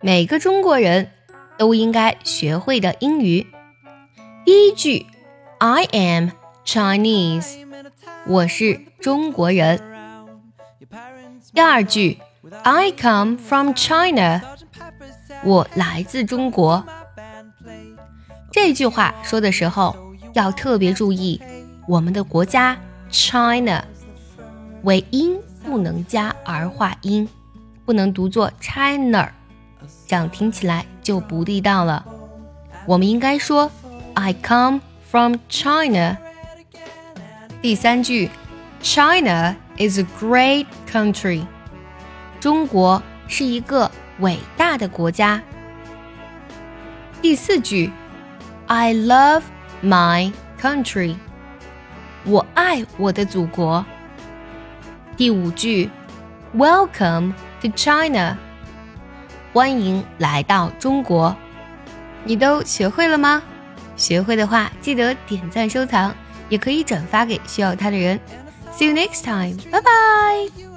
每个中国人都应该学会的英语。第一句，I am Chinese，我是中国人。第二句，I come from China，我来自中国。这句话说的时候要特别注意，我们的国家 China 尾音不能加儿化音，不能读作 China。这样听起来就不地道了。我们应该说 "I come from China"。第三句，China is a great country。中国是一个伟大的国家。第四句，I love my country。我爱我的祖国。第五句，Welcome to China。 欢迎来到中国，你都学会了吗？学会的话，记得点赞收藏，也可以转发给需要它的人。See you next time，拜拜。